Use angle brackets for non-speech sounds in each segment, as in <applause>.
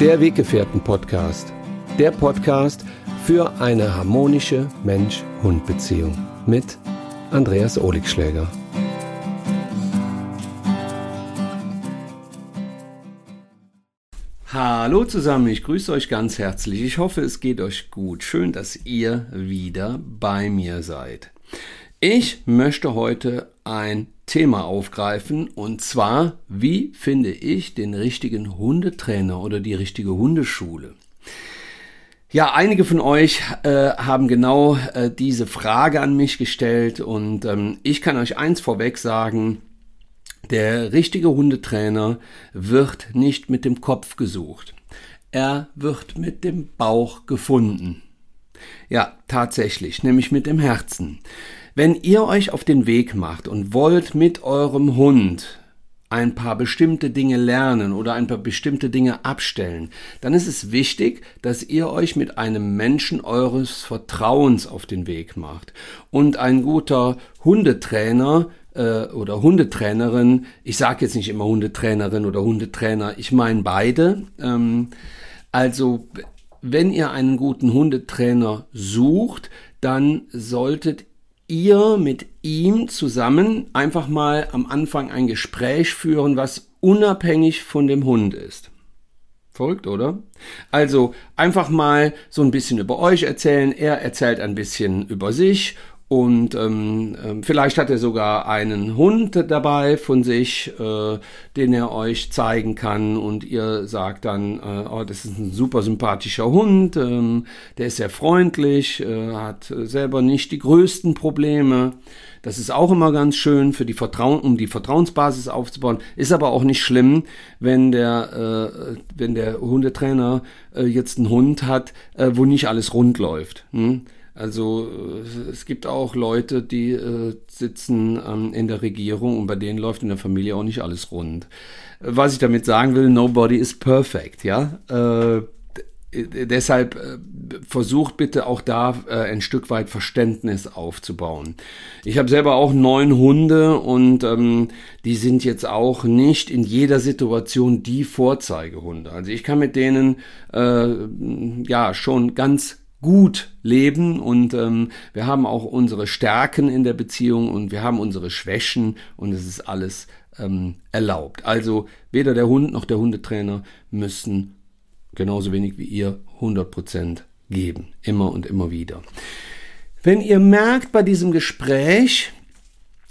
Der Weggefährten-Podcast. Der Podcast für eine harmonische Mensch-Hund-Beziehung mit Andreas Oligschläger. Hallo zusammen, ich grüße euch ganz herzlich. Ich hoffe, es geht euch gut. Schön, dass ihr wieder bei mir seid. Ich möchte heute ein Thema aufgreifen und zwar, wie finde ich den richtigen Hundetrainer oder die richtige Hundeschule? Ja, einige von euch äh, haben genau äh, diese Frage an mich gestellt und ähm, ich kann euch eins vorweg sagen, der richtige Hundetrainer wird nicht mit dem Kopf gesucht. Er wird mit dem Bauch gefunden. Ja, tatsächlich, nämlich mit dem Herzen. Wenn ihr euch auf den Weg macht und wollt mit eurem Hund ein paar bestimmte Dinge lernen oder ein paar bestimmte Dinge abstellen, dann ist es wichtig, dass ihr euch mit einem Menschen eures Vertrauens auf den Weg macht. Und ein guter Hundetrainer äh, oder Hundetrainerin, ich sage jetzt nicht immer Hundetrainerin oder Hundetrainer, ich meine beide. Ähm, also wenn ihr einen guten Hundetrainer sucht, dann solltet ihr mit ihm zusammen einfach mal am Anfang ein Gespräch führen, was unabhängig von dem Hund ist. Folgt, oder? Also einfach mal so ein bisschen über euch erzählen. Er erzählt ein bisschen über sich und ähm, ähm, vielleicht hat er sogar einen Hund dabei von sich, äh, den er euch zeigen kann. Und ihr sagt dann, äh, oh, das ist ein super sympathischer Hund, ähm, der ist sehr freundlich, äh, hat selber nicht die größten Probleme. Das ist auch immer ganz schön für die Vertrauen, um die Vertrauensbasis aufzubauen. Ist aber auch nicht schlimm, wenn der, äh, wenn der Hundetrainer äh, jetzt einen Hund hat, äh, wo nicht alles rund läuft. Hm? Also äh, es gibt auch Leute, die äh, sitzen ähm, in der Regierung und bei denen läuft in der Familie auch nicht alles rund. Was ich damit sagen will, nobody is perfect, ja. Äh, deshalb äh, versucht bitte auch da äh, ein Stück weit Verständnis aufzubauen. Ich habe selber auch neun Hunde und ähm, die sind jetzt auch nicht in jeder Situation die Vorzeigehunde. Also ich kann mit denen äh, ja schon ganz gut leben und ähm, wir haben auch unsere Stärken in der Beziehung und wir haben unsere Schwächen und es ist alles ähm, erlaubt. Also weder der Hund noch der Hundetrainer müssen genauso wenig wie ihr 100% geben. Immer und immer wieder. Wenn ihr merkt bei diesem Gespräch,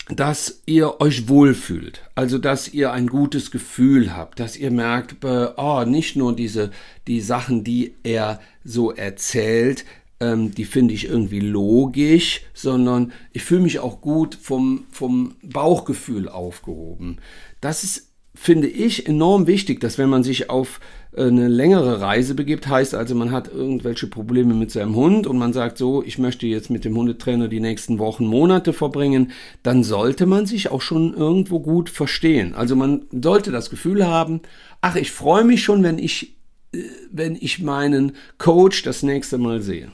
dass ihr euch wohlfühlt, also dass ihr ein gutes Gefühl habt, dass ihr merkt, äh, oh, nicht nur diese die Sachen, die er so erzählt, ähm, die finde ich irgendwie logisch, sondern ich fühle mich auch gut vom vom Bauchgefühl aufgehoben. Das ist finde ich enorm wichtig, dass wenn man sich auf eine längere Reise begibt, heißt also, man hat irgendwelche Probleme mit seinem Hund und man sagt so, ich möchte jetzt mit dem Hundetrainer die nächsten Wochen, Monate verbringen, dann sollte man sich auch schon irgendwo gut verstehen. Also man sollte das Gefühl haben, ach, ich freue mich schon, wenn ich, äh, wenn ich meinen Coach das nächste Mal sehe.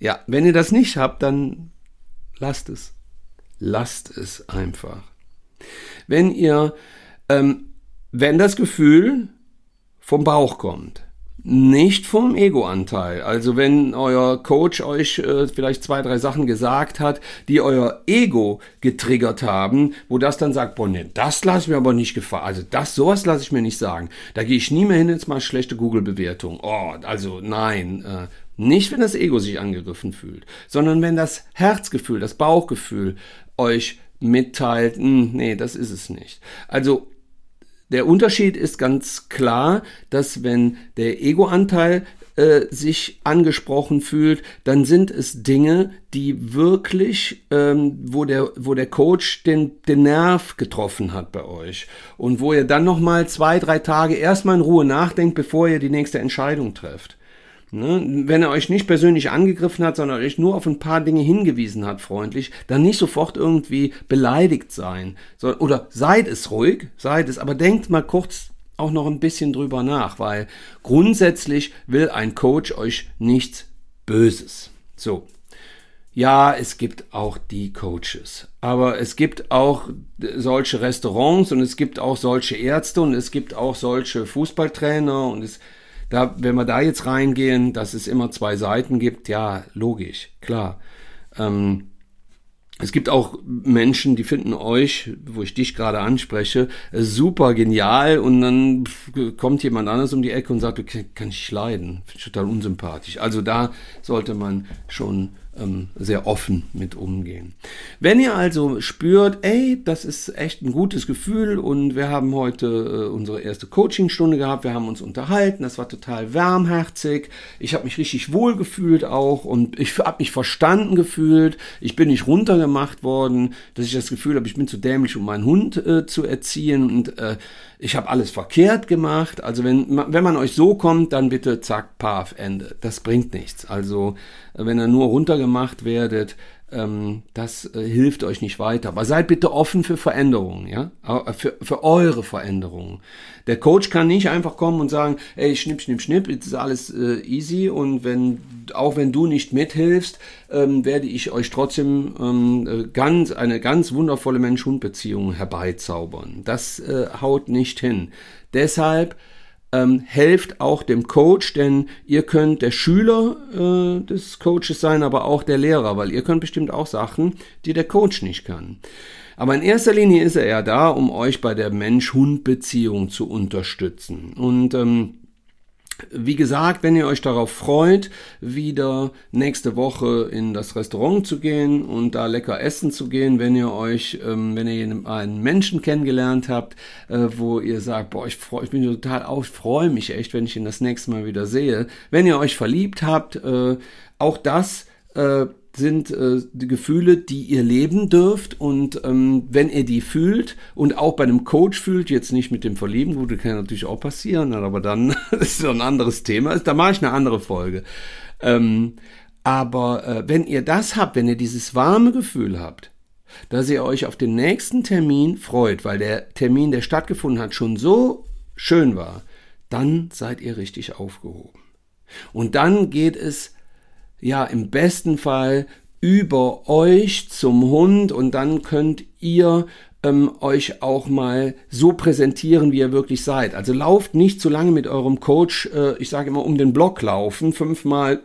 Ja, wenn ihr das nicht habt, dann lasst es. Lasst es einfach. Wenn ihr, ähm, wenn das Gefühl vom Bauch kommt, nicht vom Ego-Anteil. Also wenn euer Coach euch äh, vielleicht zwei, drei Sachen gesagt hat, die euer Ego getriggert haben, wo das dann sagt, boah, nee, das lasse ich mir aber nicht gefallen. Also das, sowas lasse ich mir nicht sagen. Da gehe ich nie mehr hin, jetzt mal schlechte Google-Bewertung. Oh, also nein. Äh, nicht, wenn das Ego sich angegriffen fühlt, sondern wenn das Herzgefühl, das Bauchgefühl euch mitteilt, hm, nee, das ist es nicht. Also der Unterschied ist ganz klar, dass wenn der Ego-Anteil äh, sich angesprochen fühlt, dann sind es Dinge, die wirklich, ähm, wo der, wo der Coach den, den Nerv getroffen hat bei euch und wo ihr dann noch mal zwei, drei Tage erstmal in Ruhe nachdenkt, bevor ihr die nächste Entscheidung trefft. Ne? Wenn er euch nicht persönlich angegriffen hat, sondern euch nur auf ein paar Dinge hingewiesen hat, freundlich, dann nicht sofort irgendwie beleidigt sein. So, oder seid es ruhig, seid es, aber denkt mal kurz auch noch ein bisschen drüber nach, weil grundsätzlich will ein Coach euch nichts Böses. So. ja, es gibt auch die Coaches, aber es gibt auch solche Restaurants und es gibt auch solche Ärzte und es gibt auch solche Fußballtrainer und es, da, wenn wir da jetzt reingehen, dass es immer zwei Seiten gibt, ja, logisch, klar. Ähm, es gibt auch Menschen, die finden euch, wo ich dich gerade anspreche, super genial und dann kommt jemand anders um die Ecke und sagt, du kann ich leiden, finde ich total unsympathisch. Also da sollte man schon ähm, sehr offen mit umgehen. Wenn ihr also spürt, ey, das ist echt ein gutes Gefühl und wir haben heute äh, unsere erste Coachingstunde gehabt, wir haben uns unterhalten, das war total warmherzig, ich habe mich richtig wohl gefühlt auch und ich habe mich verstanden gefühlt, ich bin nicht runtergemacht worden, dass ich das Gefühl habe, ich bin zu dämlich, um meinen Hund äh, zu erziehen. Und äh, ich habe alles verkehrt gemacht. Also wenn, wenn man euch so kommt, dann bitte zack, paf, Ende. Das bringt nichts. Also wenn ihr nur runtergemacht werdet, ähm, das äh, hilft euch nicht weiter. Aber seid bitte offen für Veränderungen, ja, äh, für, für eure Veränderungen. Der Coach kann nicht einfach kommen und sagen, ey, schnipp, schnipp, schnipp, jetzt ist alles äh, easy und wenn, auch wenn du nicht mithilfst, ähm, werde ich euch trotzdem ähm, äh, ganz, eine ganz wundervolle Mensch-Hund-Beziehung herbeizaubern. Das äh, haut nicht hin. Deshalb ähm, helft auch dem Coach, denn ihr könnt der Schüler äh, des Coaches sein, aber auch der Lehrer, weil ihr könnt bestimmt auch Sachen, die der Coach nicht kann. Aber in erster Linie ist er ja da, um euch bei der Mensch-Hund-Beziehung zu unterstützen. Und ähm, wie gesagt, wenn ihr euch darauf freut, wieder nächste Woche in das Restaurant zu gehen und da lecker essen zu gehen, wenn ihr euch, ähm, wenn ihr einen Menschen kennengelernt habt, äh, wo ihr sagt, boah, ich, freu, ich bin total auf, ich freue mich echt, wenn ich ihn das nächste Mal wieder sehe. Wenn ihr euch verliebt habt, äh, auch das äh, sind äh, die Gefühle, die ihr leben dürft und ähm, wenn ihr die fühlt und auch bei einem Coach fühlt, jetzt nicht mit dem Verlieben, gut, das kann natürlich auch passieren, aber dann <laughs> ist so ein anderes Thema, da mache ich eine andere Folge. Ähm, aber äh, wenn ihr das habt, wenn ihr dieses warme Gefühl habt, dass ihr euch auf den nächsten Termin freut, weil der Termin, der stattgefunden hat, schon so schön war, dann seid ihr richtig aufgehoben. Und dann geht es ja im besten Fall über euch zum Hund und dann könnt ihr ähm, euch auch mal so präsentieren, wie ihr wirklich seid. Also lauft nicht zu lange mit eurem Coach, äh, ich sage immer um den Block laufen, fünfmal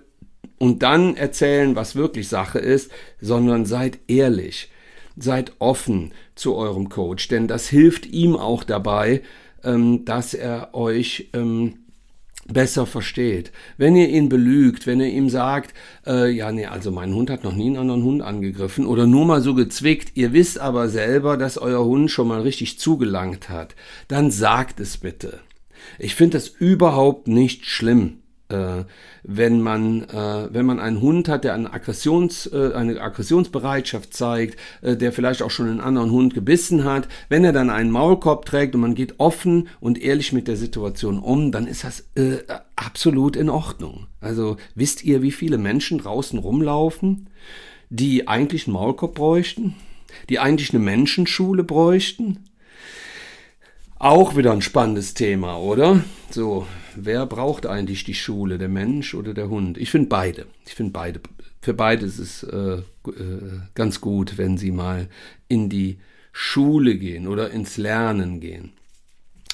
und dann erzählen, was wirklich Sache ist, sondern seid ehrlich, seid offen zu eurem Coach, denn das hilft ihm auch dabei, ähm, dass er euch ähm, besser versteht. Wenn ihr ihn belügt, wenn ihr ihm sagt, äh, ja, nee, also mein Hund hat noch nie einen anderen Hund angegriffen oder nur mal so gezwickt, ihr wisst aber selber, dass euer Hund schon mal richtig zugelangt hat, dann sagt es bitte. Ich finde das überhaupt nicht schlimm wenn man äh, wenn man einen Hund hat, der eine Aggressions äh, eine Aggressionsbereitschaft zeigt, äh, der vielleicht auch schon einen anderen Hund gebissen hat, wenn er dann einen Maulkorb trägt und man geht offen und ehrlich mit der Situation um, dann ist das äh, absolut in Ordnung. Also wisst ihr, wie viele Menschen draußen rumlaufen, die eigentlich einen Maulkorb bräuchten, die eigentlich eine Menschenschule bräuchten? Auch wieder ein spannendes Thema, oder? So, wer braucht eigentlich die Schule, der Mensch oder der Hund? Ich finde beide. Ich finde beide. Für beide ist es äh, äh, ganz gut, wenn sie mal in die Schule gehen oder ins Lernen gehen.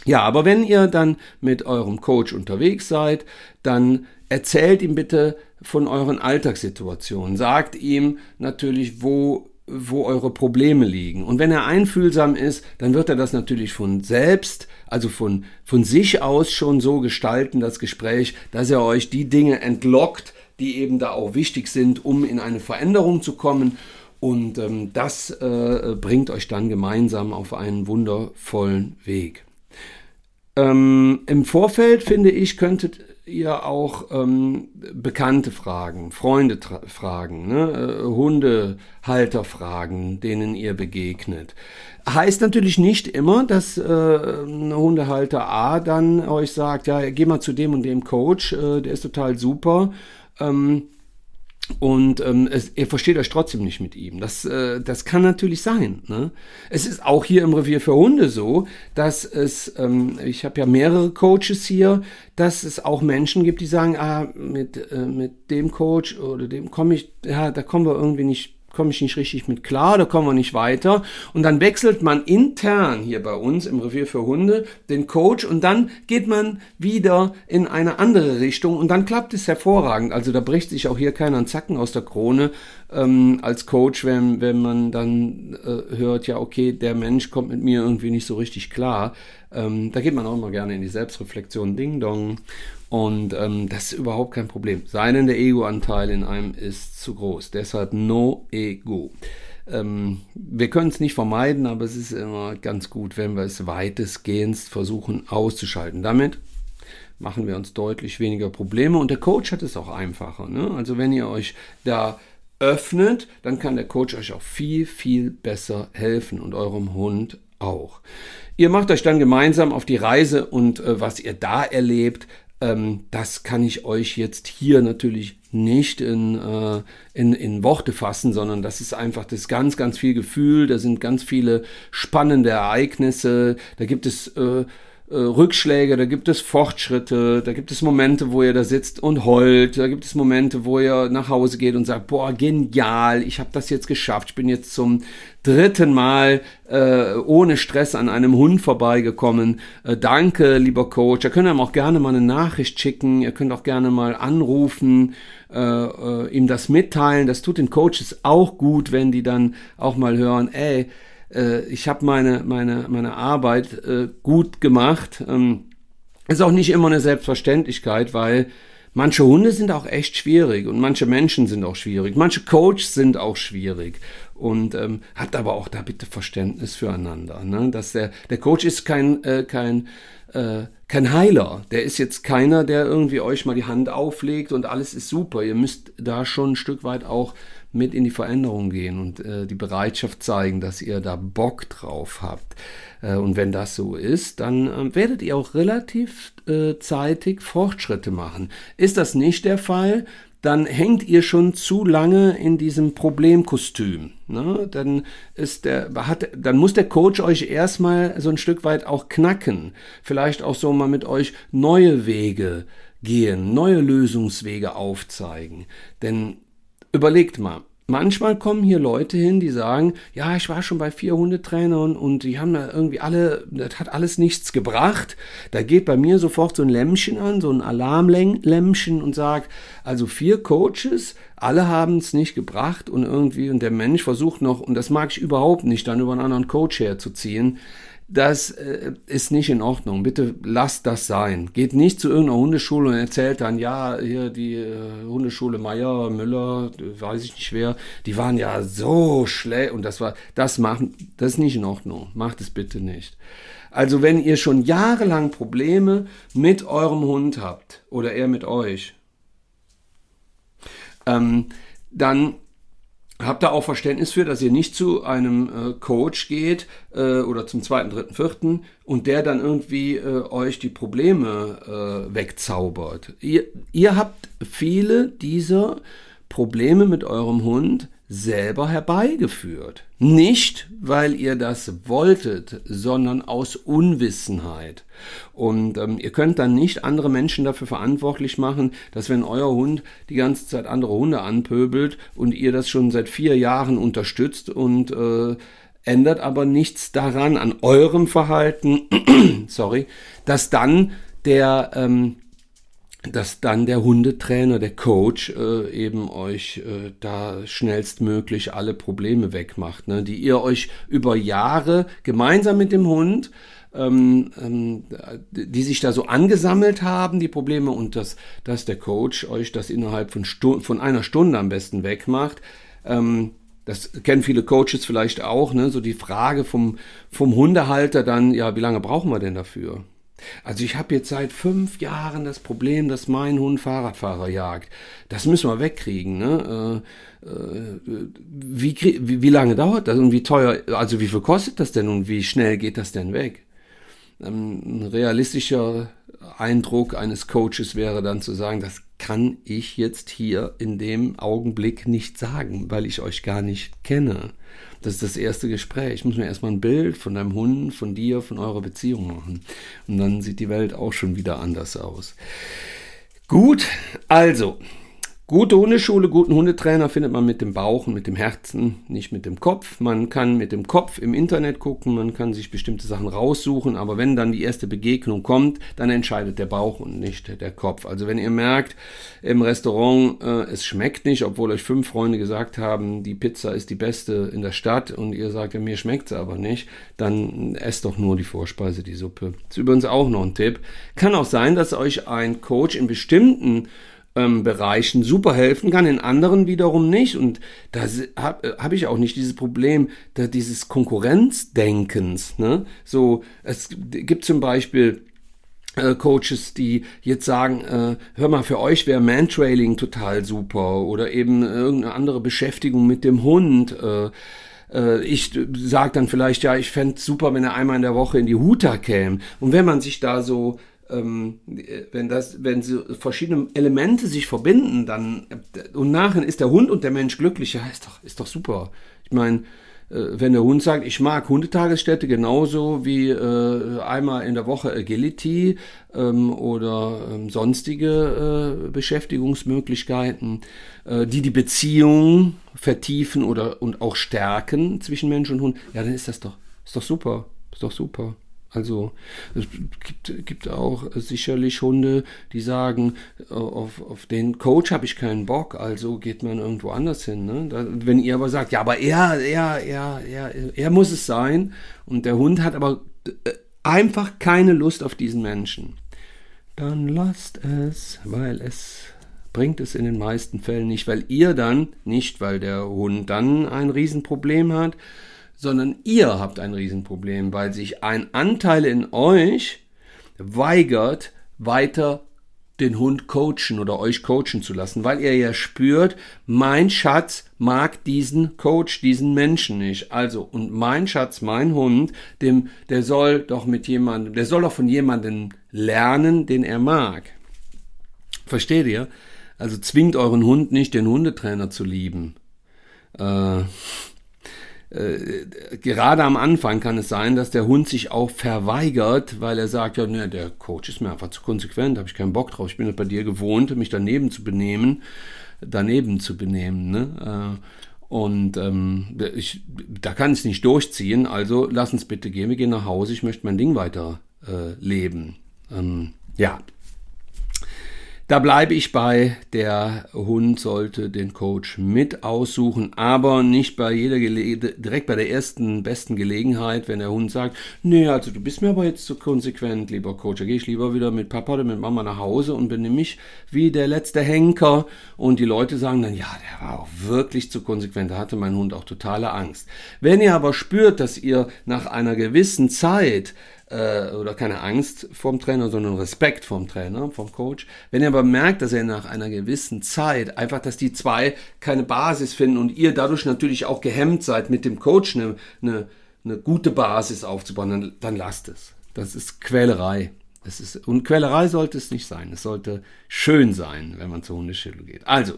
Ja, aber wenn ihr dann mit eurem Coach unterwegs seid, dann erzählt ihm bitte von euren Alltagssituationen. Sagt ihm natürlich, wo wo eure Probleme liegen. Und wenn er einfühlsam ist, dann wird er das natürlich von selbst, also von, von sich aus schon so gestalten, das Gespräch, dass er euch die Dinge entlockt, die eben da auch wichtig sind, um in eine Veränderung zu kommen. Und ähm, das äh, bringt euch dann gemeinsam auf einen wundervollen Weg. Ähm, Im Vorfeld, finde ich, könntet ihr auch ähm, Bekannte fragen, Freunde fragen, ne? äh, Hundehalter fragen, denen ihr begegnet. Heißt natürlich nicht immer, dass äh, ein Hundehalter A dann euch sagt, ja, geh mal zu dem und dem Coach, äh, der ist total super. Ähm, und ähm, es, ihr versteht euch trotzdem nicht mit ihm. Das, äh, das kann natürlich sein. Ne? Es ist auch hier im Revier für Hunde so, dass es, ähm, ich habe ja mehrere Coaches hier, dass es auch Menschen gibt, die sagen, ah, mit, äh, mit dem Coach oder dem komme ich, ja, da kommen wir irgendwie nicht komme ich nicht richtig mit klar, da kommen wir nicht weiter. Und dann wechselt man intern hier bei uns im Revier für Hunde den Coach und dann geht man wieder in eine andere Richtung und dann klappt es hervorragend. Also da bricht sich auch hier keiner einen Zacken aus der Krone ähm, als Coach, wenn, wenn man dann äh, hört, ja, okay, der Mensch kommt mit mir irgendwie nicht so richtig klar. Ähm, da geht man auch immer gerne in die Selbstreflexion, Ding Dong. Und ähm, das ist überhaupt kein Problem. Sei denn der Ego-Anteil in einem ist zu groß. Deshalb no Ego. Ähm, wir können es nicht vermeiden, aber es ist immer ganz gut, wenn wir es weitestgehend versuchen auszuschalten. Damit machen wir uns deutlich weniger Probleme und der Coach hat es auch einfacher. Ne? Also wenn ihr euch da öffnet, dann kann der Coach euch auch viel, viel besser helfen und eurem Hund auch. Ihr macht euch dann gemeinsam auf die Reise und äh, was ihr da erlebt, ähm, das kann ich euch jetzt hier natürlich nicht in, äh, in, in Worte fassen, sondern das ist einfach das ganz, ganz viel Gefühl. Da sind ganz viele spannende Ereignisse. Da gibt es äh, äh, Rückschläge, da gibt es Fortschritte, da gibt es Momente, wo ihr da sitzt und heult, da gibt es Momente, wo ihr nach Hause geht und sagt, boah, genial, ich habe das jetzt geschafft, ich bin jetzt zum dritten Mal äh, ohne Stress an einem Hund vorbeigekommen. Äh, danke, lieber Coach. Ihr könnt ihm auch gerne mal eine Nachricht schicken, ihr könnt auch gerne mal anrufen, äh, äh, ihm das mitteilen. Das tut den Coaches auch gut, wenn die dann auch mal hören, ey, äh, ich habe meine, meine, meine Arbeit äh, gut gemacht. Ähm, ist auch nicht immer eine Selbstverständlichkeit, weil manche Hunde sind auch echt schwierig und manche Menschen sind auch schwierig. Manche Coaches sind auch schwierig. Und ähm, habt aber auch da bitte Verständnis füreinander. Ne? Dass der, der Coach ist kein, äh, kein, äh, kein Heiler. Der ist jetzt keiner, der irgendwie euch mal die Hand auflegt und alles ist super. Ihr müsst da schon ein Stück weit auch mit in die Veränderung gehen und äh, die Bereitschaft zeigen, dass ihr da Bock drauf habt. Äh, und wenn das so ist, dann äh, werdet ihr auch relativ äh, zeitig Fortschritte machen. Ist das nicht der Fall, dann hängt ihr schon zu lange in diesem Problemkostüm. Ne? Dann, ist der, hat, dann muss der Coach euch erstmal so ein Stück weit auch knacken. Vielleicht auch so mal mit euch neue Wege gehen, neue Lösungswege aufzeigen. Denn Überlegt mal, manchmal kommen hier Leute hin, die sagen, ja, ich war schon bei vier Hundetrainern und die haben da irgendwie alle, das hat alles nichts gebracht. Da geht bei mir sofort so ein Lämmchen an, so ein Alarmlämmchen und sagt, also vier Coaches, alle haben es nicht gebracht und irgendwie, und der Mensch versucht noch, und das mag ich überhaupt nicht, dann über einen anderen Coach herzuziehen das äh, ist nicht in Ordnung. Bitte lasst das sein. Geht nicht zu irgendeiner Hundeschule und erzählt dann, ja, hier die äh, Hundeschule Meier, Müller, weiß ich nicht wer, die waren ja so schlecht und das war, das machen, das ist nicht in Ordnung. Macht es bitte nicht. Also wenn ihr schon jahrelang Probleme mit eurem Hund habt oder er mit euch, ähm, dann habt da auch Verständnis für, dass ihr nicht zu einem äh, Coach geht äh, oder zum zweiten, dritten, vierten und der dann irgendwie äh, euch die Probleme äh, wegzaubert. Ihr, ihr habt viele dieser Probleme mit eurem Hund selber herbeigeführt. Nicht, weil ihr das wolltet, sondern aus Unwissenheit. Und ähm, ihr könnt dann nicht andere Menschen dafür verantwortlich machen, dass wenn euer Hund die ganze Zeit andere Hunde anpöbelt und ihr das schon seit vier Jahren unterstützt und äh, ändert aber nichts daran, an eurem Verhalten, <clears throat> sorry, dass dann der ähm, dass dann der Hundetrainer, der Coach äh, eben euch äh, da schnellstmöglich alle Probleme wegmacht, ne, die ihr euch über Jahre gemeinsam mit dem Hund, ähm, ähm, die sich da so angesammelt haben, die Probleme, und dass, dass der Coach euch das innerhalb von, Stu von einer Stunde am besten wegmacht. Ähm, das kennen viele Coaches vielleicht auch, ne? so die Frage vom, vom Hundehalter dann, ja, wie lange brauchen wir denn dafür? Also ich habe jetzt seit fünf Jahren das Problem, dass mein Hund Fahrradfahrer jagt. Das müssen wir wegkriegen. Ne? Äh, äh, wie, wie, wie lange dauert das und wie teuer, also wie viel kostet das denn und wie schnell geht das denn weg? Ähm, ein realistischer Eindruck eines Coaches wäre dann zu sagen, das kann ich jetzt hier in dem Augenblick nicht sagen, weil ich euch gar nicht kenne. Das ist das erste Gespräch. Ich muss mir erstmal ein Bild von deinem Hund, von dir, von eurer Beziehung machen. Und dann sieht die Welt auch schon wieder anders aus. Gut, also, Gute Hundeschule, guten Hundetrainer findet man mit dem Bauch und mit dem Herzen, nicht mit dem Kopf. Man kann mit dem Kopf im Internet gucken, man kann sich bestimmte Sachen raussuchen, aber wenn dann die erste Begegnung kommt, dann entscheidet der Bauch und nicht der Kopf. Also wenn ihr merkt im Restaurant, äh, es schmeckt nicht, obwohl euch fünf Freunde gesagt haben, die Pizza ist die beste in der Stadt und ihr sagt, ja, mir schmeckt sie aber nicht, dann esst doch nur die Vorspeise, die Suppe. Das ist übrigens auch noch ein Tipp. Kann auch sein, dass euch ein Coach in bestimmten ähm, Bereichen super helfen kann, in anderen wiederum nicht. Und da habe äh, hab ich auch nicht dieses Problem da dieses Konkurrenzdenkens. Ne? So, es gibt zum Beispiel äh, Coaches, die jetzt sagen, äh, hör mal, für euch wäre Mantrailing total super oder eben irgendeine andere Beschäftigung mit dem Hund. Äh, äh ich sage dann vielleicht, ja, ich fände super, wenn er einmal in der Woche in die Huta käme. Und wenn man sich da so wenn das, wenn so verschiedene Elemente sich verbinden, dann und nachher ist der Hund und der Mensch glücklich, ja, ist doch, ist doch super. Ich meine, äh, wenn der Hund sagt, ich mag Hundetagesstätte genauso wie äh, einmal in der Woche Agility ähm, oder ähm, sonstige äh, Beschäftigungsmöglichkeiten, äh, die die Beziehung vertiefen oder und auch stärken zwischen Mensch und Hund, ja, dann ist das doch, ist doch super, ist doch super. Also es gibt, gibt auch sicherlich Hunde, die sagen, auf, auf den Coach habe ich keinen Bock, also geht man irgendwo anders hin. Ne? Da, wenn ihr aber sagt, ja, aber er, er, er, er, er muss es sein und der Hund hat aber äh, einfach keine Lust auf diesen Menschen, dann lasst es, weil es bringt es in den meisten Fällen nicht, weil ihr dann, nicht weil der Hund dann ein Riesenproblem hat, sondern ihr habt ein Riesenproblem, weil sich ein Anteil in euch weigert, weiter den Hund coachen oder euch coachen zu lassen, weil ihr ja spürt, mein Schatz mag diesen Coach, diesen Menschen nicht. Also, und mein Schatz, mein Hund, dem, der soll doch mit jemandem, der soll doch von jemandem lernen, den er mag. Versteht ihr? Also zwingt euren Hund nicht, den Hundetrainer zu lieben. Äh, äh, gerade am Anfang kann es sein, dass der Hund sich auch verweigert, weil er sagt, ja, ne, der Coach ist mir einfach zu konsequent, habe ich keinen Bock drauf, ich bin bei dir gewohnt, mich daneben zu benehmen, daneben zu benehmen, ne? Äh, und ähm, ich, da kann ich nicht durchziehen, also lass uns bitte gehen, wir gehen nach Hause, ich möchte mein Ding weiter äh, leben. Ähm, ja, da bleibe ich bei, der Hund sollte den Coach mit aussuchen, aber nicht bei jeder Gele direkt bei der ersten besten Gelegenheit, wenn der Hund sagt, nee, also du bist mir aber jetzt zu konsequent, lieber Coach, da gehe ich lieber wieder mit Papa oder mit Mama nach Hause und benehme mich wie der letzte Henker und die Leute sagen dann, ja, der war auch wirklich zu konsequent, da hatte mein Hund auch totale Angst. Wenn ihr aber spürt, dass ihr nach einer gewissen Zeit äh, oder keine Angst vom Trainer, sondern Respekt vom Trainer, vom Coach. Wenn er aber merkt, dass er nach einer gewissen Zeit einfach, dass die zwei keine Basis finden und ihr dadurch natürlich auch gehemmt seid, mit dem Coach eine, eine, eine gute Basis aufzubauen, dann, dann lasst es. Das ist Quälerei. Das ist, und Quälerei sollte es nicht sein. Es sollte schön sein, wenn man zur Hundeschule geht. Also,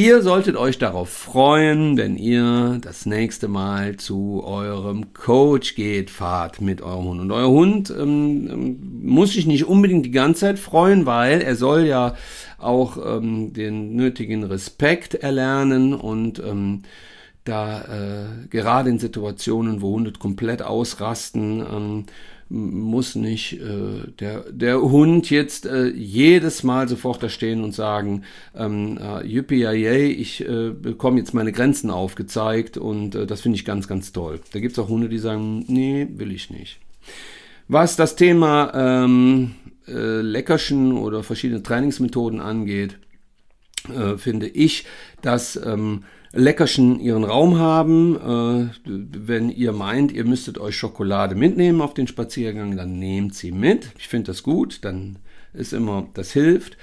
Ihr solltet euch darauf freuen, wenn ihr das nächste Mal zu eurem Coach geht, fahrt mit eurem Hund. Und euer Hund ähm, ähm, muss sich nicht unbedingt die ganze Zeit freuen, weil er soll ja auch ähm, den nötigen Respekt erlernen und ähm, da äh, gerade in Situationen, wo Hunde komplett ausrasten, ähm, muss nicht äh, der, der Hund jetzt äh, jedes Mal sofort da stehen und sagen, ähm, äh, yippie ich äh, bekomme jetzt meine Grenzen aufgezeigt und äh, das finde ich ganz, ganz toll. Da gibt es auch Hunde, die sagen, nee, will ich nicht. Was das Thema ähm, äh, Leckerchen oder verschiedene Trainingsmethoden angeht, äh, finde ich, dass ähm, Leckerchen ihren Raum haben. Äh, wenn ihr meint, ihr müsstet euch Schokolade mitnehmen auf den Spaziergang, dann nehmt sie mit. Ich finde das gut, dann ist immer, das hilft.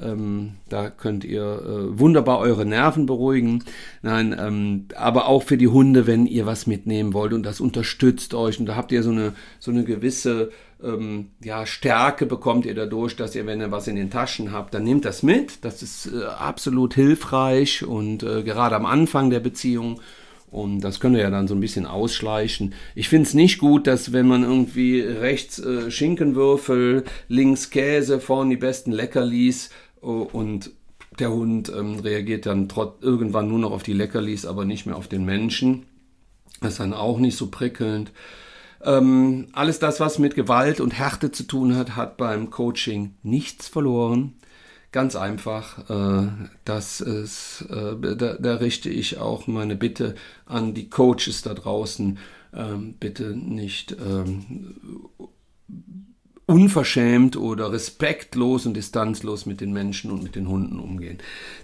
Ähm, da könnt ihr äh, wunderbar eure Nerven beruhigen. Nein, ähm, aber auch für die Hunde, wenn ihr was mitnehmen wollt und das unterstützt euch und da habt ihr so eine, so eine gewisse ähm, ja, Stärke bekommt ihr dadurch, dass ihr, wenn ihr was in den Taschen habt, dann nehmt das mit. Das ist äh, absolut hilfreich und äh, gerade am Anfang der Beziehung. Und das könnt ihr ja dann so ein bisschen ausschleichen. Ich finde es nicht gut, dass wenn man irgendwie rechts äh, Schinkenwürfel, links Käse, vorne die besten Leckerlis uh, und der Hund ähm, reagiert dann trot irgendwann nur noch auf die Leckerlis, aber nicht mehr auf den Menschen. Das ist dann auch nicht so prickelnd. Ähm, alles das, was mit Gewalt und Härte zu tun hat, hat beim Coaching nichts verloren. Ganz einfach, äh, das ist, äh, da, da, richte ich auch meine Bitte an die Coaches da draußen, ähm, bitte nicht ähm, unverschämt oder respektlos und distanzlos mit den Menschen und mit den Hunden umgehen.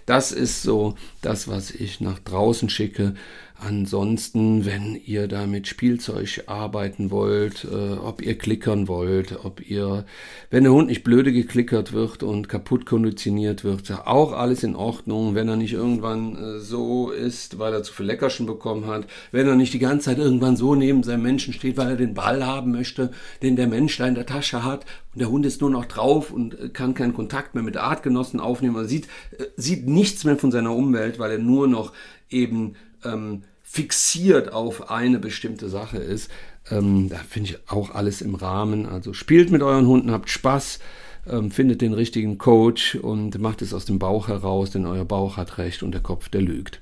Das ist so das, was ich nach draußen schicke. Ansonsten, wenn ihr da mit Spielzeug arbeiten wollt, äh, ob ihr klickern wollt, ob ihr, wenn der Hund nicht blöde geklickert wird und kaputt konditioniert wird, auch alles in Ordnung. Wenn er nicht irgendwann äh, so ist, weil er zu viel Leckerchen bekommen hat, wenn er nicht die ganze Zeit irgendwann so neben seinem Menschen steht, weil er den Ball haben möchte, den der Mensch da in der Tasche hat und der Hund ist nur noch drauf und äh, kann keinen Kontakt mehr mit Artgenossen aufnehmen, er sieht, äh, sieht nichts mehr von seiner Umwelt, weil er nur noch eben ähm, fixiert auf eine bestimmte Sache ist. Ähm, da finde ich auch alles im Rahmen. Also spielt mit euren Hunden, habt Spaß, ähm, findet den richtigen Coach und macht es aus dem Bauch heraus, denn euer Bauch hat recht und der Kopf, der lügt.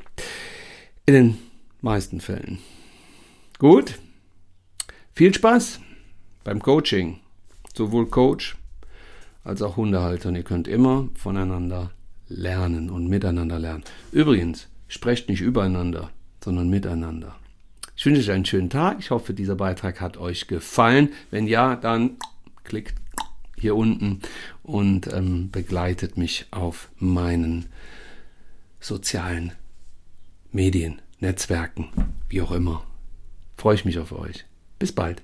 In den meisten Fällen. Gut. Viel Spaß beim Coaching. Sowohl Coach als auch Hundehalter. Und ihr könnt immer voneinander lernen und miteinander lernen. Übrigens, sprecht nicht übereinander, sondern miteinander. Ich wünsche euch einen schönen Tag. Ich hoffe, dieser Beitrag hat euch gefallen. Wenn ja, dann klickt hier unten und ähm, begleitet mich auf meinen sozialen Medien, Netzwerken, wie auch immer. Freue ich mich auf euch. Bis bald.